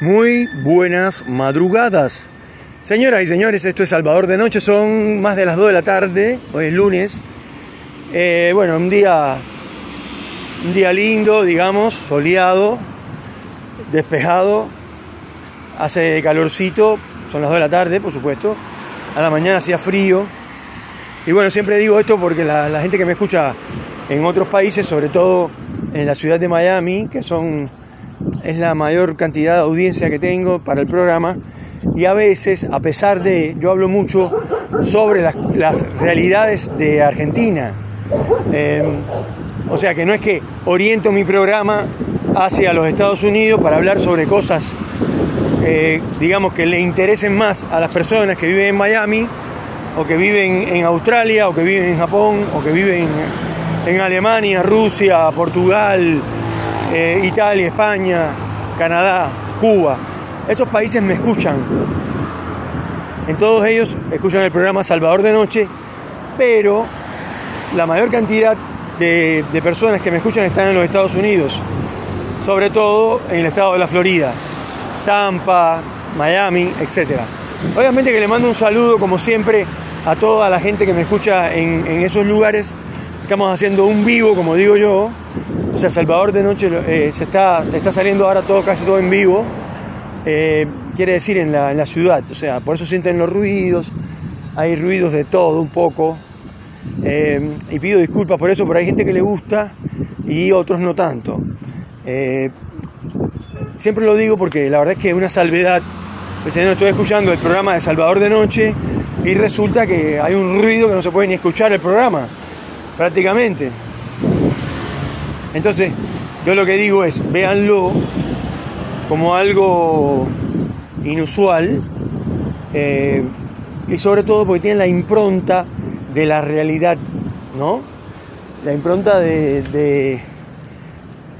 Muy buenas madrugadas. Señoras y señores, esto es Salvador de Noche, son más de las 2 de la tarde, hoy es lunes. Eh, bueno, un día, un día lindo, digamos, soleado, despejado, hace calorcito, son las 2 de la tarde, por supuesto. A la mañana hacía frío. Y bueno, siempre digo esto porque la, la gente que me escucha en otros países, sobre todo en la ciudad de Miami, que son es la mayor cantidad de audiencia que tengo para el programa y a veces, a pesar de, yo hablo mucho sobre las, realidades de Argentina. Em, o sea que no es que oriento mi programa hacia los Estados Unidos para hablar sobre cosas, eh, digamos, que le interesen más a las personas que viven en Miami, o que viven en Australia, o que viven en Japón, o que viven en Alemania, Rusia, Portugal, eh, Italia, España, Canadá, Cuba. Esos países me escuchan. En todos ellos escuchan el programa Salvador de Noche, pero la mayor cantidad de, personas que me escuchan están en los Estados Unidos, sobre todo en el estado de la Florida, Tampa, Miami, etc. Obviamente que le mando un saludo, como siempre, a toda la gente que me escucha en, en esos lugares. Estamos haciendo un vivo, como digo yo, o sea, Salvador de Noche eh, se está, está saliendo ahora todo, casi todo en vivo. Eh, quiere decir en la, ciudad. O sea, por eso sienten los ruidos. Hay ruidos de todo un poco. Eh, y pido disculpas por eso, pero hay gente que le gusta y otros no tanto. siempre lo digo porque la verdad es que es una salvedad. Pues, estoy escuchando el programa de Salvador de Noche y resulta que hay un ruido que no se puede ni escuchar el programa, prácticamente. Entonces, yo lo que digo es, véanlo como algo inusual eh, y sobre todo porque tiene la impronta de la realidad, ¿no? La impronta de,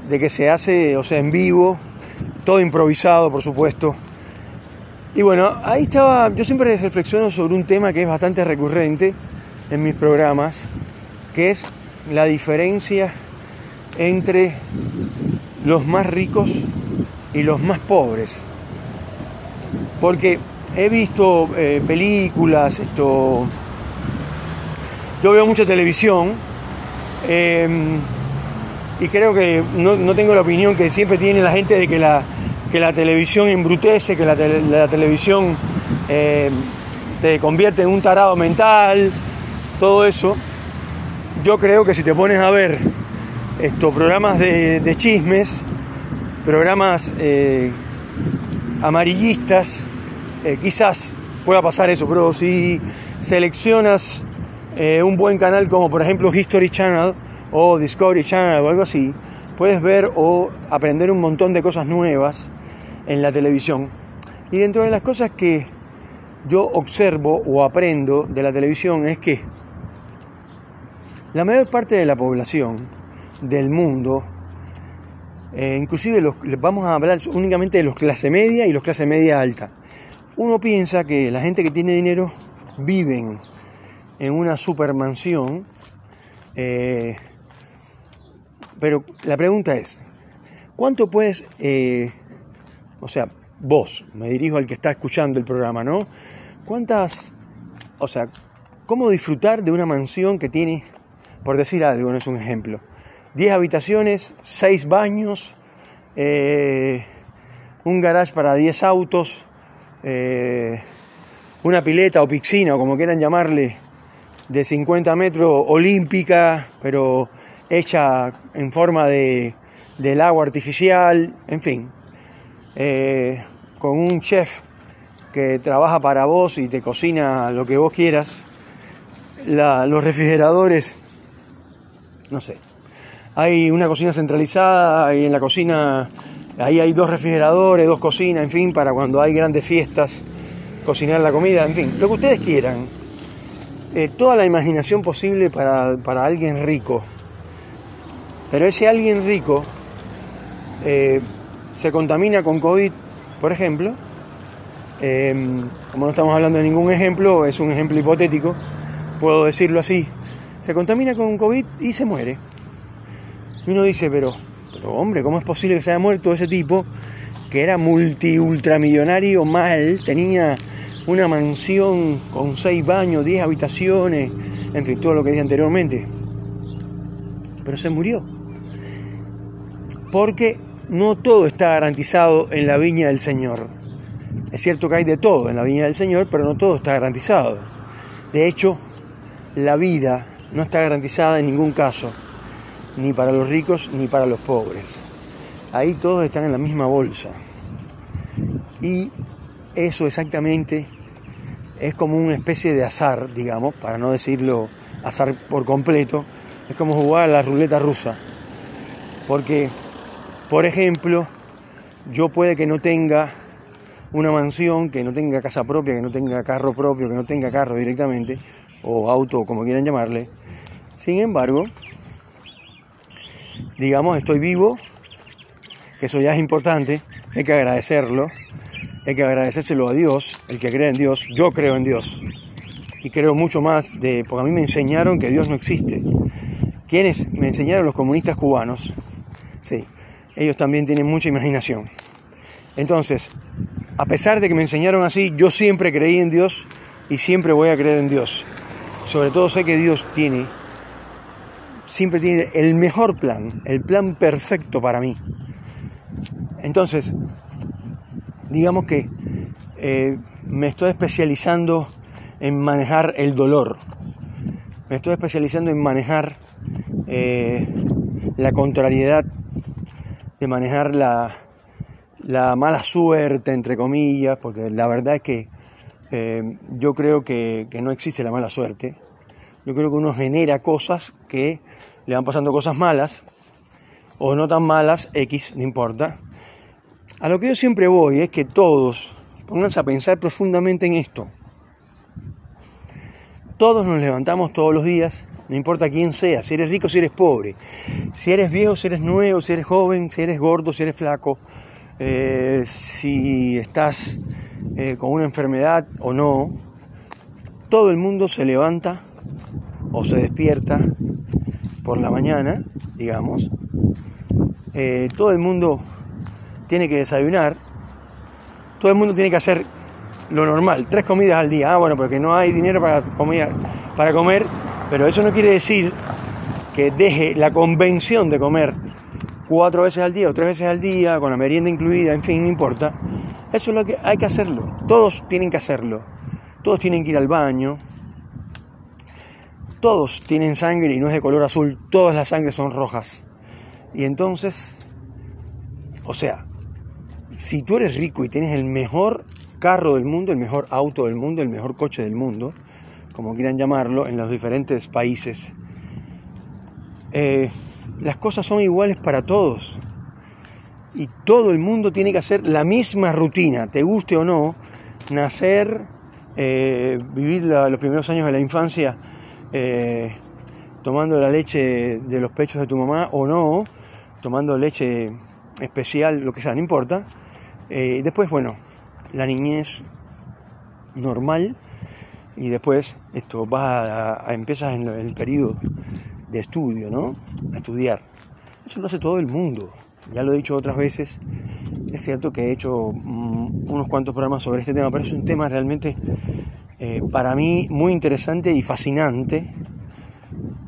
de, que se hace, o sea, en vivo, todo improvisado, por supuesto. Y bueno, ahí estaba, yo siempre reflexiono sobre un tema que es bastante recurrente en mis programas, que es la diferencia entre los más ricos y los más pobres. Porque he visto eh, películas, esto. Yo veo mucha televisión em, y creo que no, tengo la opinión que siempre tiene la gente de que la, que la televisión embrutece, que la, televisión em, te convierte en un tarado mental, todo eso. Yo creo que si te pones a ver estos programas de, chismes, programas eh, amarillistas, eh, quizás pueda pasar eso, pero si seleccionas eh, un buen canal como por ejemplo History Channel o Discovery Channel o algo así, puedes ver o aprender un montón de cosas nuevas en la televisión. Y dentro de las cosas que yo observo o aprendo de la televisión es que la mayor parte de la población del mundo, eh, inclusive los, vamos a hablar únicamente de los clase media y los clase media alta. Uno piensa que la gente que tiene dinero viven en una supermansión, eh, pero la pregunta es, ¿cuánto puedes, eh, o sea, vos, me dirijo al que está escuchando el programa, ¿no? ¿Cuántas, o sea, cómo disfrutar de una mansión que tiene, por decir algo, no es un ejemplo, 10 habitaciones, 6 baños, eh, un garage para 10 autos, eh, una pileta o piscina, o como quieran llamarle, de 50 metros, olímpica, pero hecha en forma de, del agua artificial, en fin, eh, con un chef que trabaja para vos y te cocina lo que vos quieras, los refrigeradores, no sé, hay una cocina centralizada y en la cocina ahí hay dos refrigeradores, dos cocinas, en fin, para cuando hay grandes fiestas, cocinar la comida, en fin, lo que ustedes quieran. Eh, toda la imaginación posible para, alguien rico. Pero ese alguien rico eh, se contamina con COVID, por ejemplo. Em, como no estamos hablando de ningún ejemplo, es un ejemplo hipotético, puedo decirlo así. Se contamina con COVID y se muere. Y uno dice, pero, pero hombre, ¿cómo es posible que se haya muerto ese tipo que era multi ultramillonario mal, tenía una mansión con seis baños, diez habitaciones, en fin, todo lo que dije anteriormente. Pero se murió. Porque no todo está garantizado en la viña del Señor. Es cierto que hay de todo en la viña del Señor, pero no todo está garantizado. De hecho, la vida no está garantizada en ningún caso, ni para los ricos ni para los pobres. Ahí todos están en la misma bolsa. Y eso exactamente es como una especie de azar, digamos, para no decirlo azar por completo, es como jugar a la ruleta rusa. Porque, por ejemplo, yo puede que no tenga una mansión, que no tenga casa propia, que no tenga carro propio, que no tenga carro directamente, o auto, como quieran llamarle. Sin embargo, digamos, estoy vivo, que eso ya es importante, hay que agradecerlo, hay que agradecérselo a Dios, el que cree en Dios, yo creo en Dios. Y creo mucho más de, porque a mí me enseñaron que Dios no existe. ¿Quiénes? Me enseñaron los comunistas cubanos. Sí, ellos también tienen mucha imaginación. Entonces, a pesar de que me enseñaron así, yo siempre creí en Dios y siempre voy a creer en Dios. Sobre todo sé que Dios tiene, siempre tiene el mejor plan, el plan perfecto para mí. Entonces, digamos que eh, me estoy especializando en manejar el dolor, me estoy especializando en manejar eh, la contrariedad, de manejar la, la, mala suerte, entre comillas, porque la verdad es que eh, yo creo que no existe la mala suerte. Yo creo que uno genera cosas que le van pasando cosas malas, o no tan malas, X, no importa, a lo que yo siempre voy es que todos, pónganse a pensar profundamente en esto. Todos nos levantamos todos los días, no importa quién sea, si eres rico, si eres pobre, si eres viejo, si eres nuevo, si eres joven, si eres gordo, si eres flaco, eh, si estás eh, con una enfermedad o no, todo el mundo se levanta o se despierta por la mañana, digamos, eh, todo el mundo tiene que desayunar, todo el mundo tiene que hacer lo normal, tres comidas al día. Ah, bueno, porque no hay dinero para, para comer, pero eso no quiere decir que deje la convención de comer cuatro veces al día o tres veces al día, con la merienda incluida, en fin, no importa. Eso es lo que hay que hacerlo. Todos tienen que hacerlo. Todos tienen que ir al baño. Todos tienen sangre y no es de color azul. Todas las sangres son rojas. Y entonces, o sea, si tú eres rico y tienes el mejor carro del mundo, el mejor auto del mundo, el mejor coche del mundo, como quieran llamarlo, en los diferentes países, eh, las cosas son iguales para todos. Y todo el mundo tiene que hacer la misma rutina, te guste o no, nacer, eh, vivir los primeros años de la infancia eh, tomando la leche de los pechos de tu mamá o no, tomando leche especial, lo que sea, no importa eh, después, bueno, la niñez normal y después esto va a, empiezas en el periodo de estudio, ¿no? A estudiar. Eso lo hace todo el mundo. Ya lo he dicho otras veces. Es cierto que he hecho mm, unos cuantos programas sobre este tema, pero es un tema realmente eh, para mí muy interesante y fascinante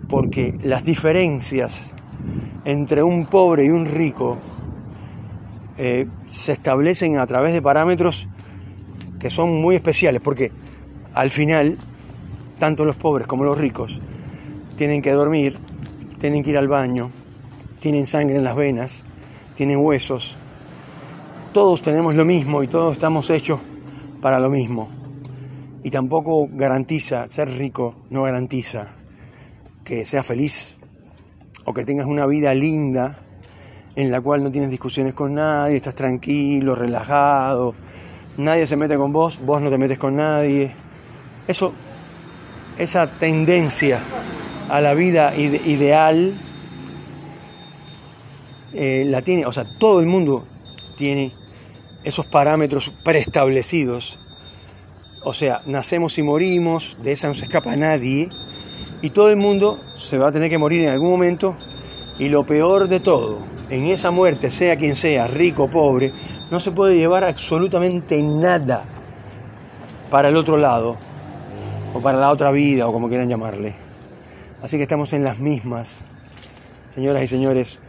porque las diferencias entre un pobre y un rico eh, se establecen a través de parámetros que son muy especiales, porque al final, tanto los pobres como los ricos tienen que dormir, tienen que ir al baño, tienen sangre en las venas, tienen huesos, todos tenemos lo mismo y todos estamos hechos para lo mismo. Y tampoco garantiza, ser rico no garantiza que seas feliz o que tengas una vida linda en la cual no tienes discusiones con nadie, estás tranquilo, relajado, nadie se mete con vos, vos no te metes con nadie. Eso, esa tendencia a la vida ideal eh, la tiene, o sea, todo el mundo tiene esos parámetros preestablecidos. O sea, nacemos y morimos, de esa no se escapa nadie, y todo el mundo se va a tener que morir en algún momento, y lo peor de todo, en esa muerte, sea quien sea, rico o pobre, no se puede llevar absolutamente nada para el otro lado, o para la otra vida, o como quieran llamarle. Así que estamos en las mismas. Señoras y señores,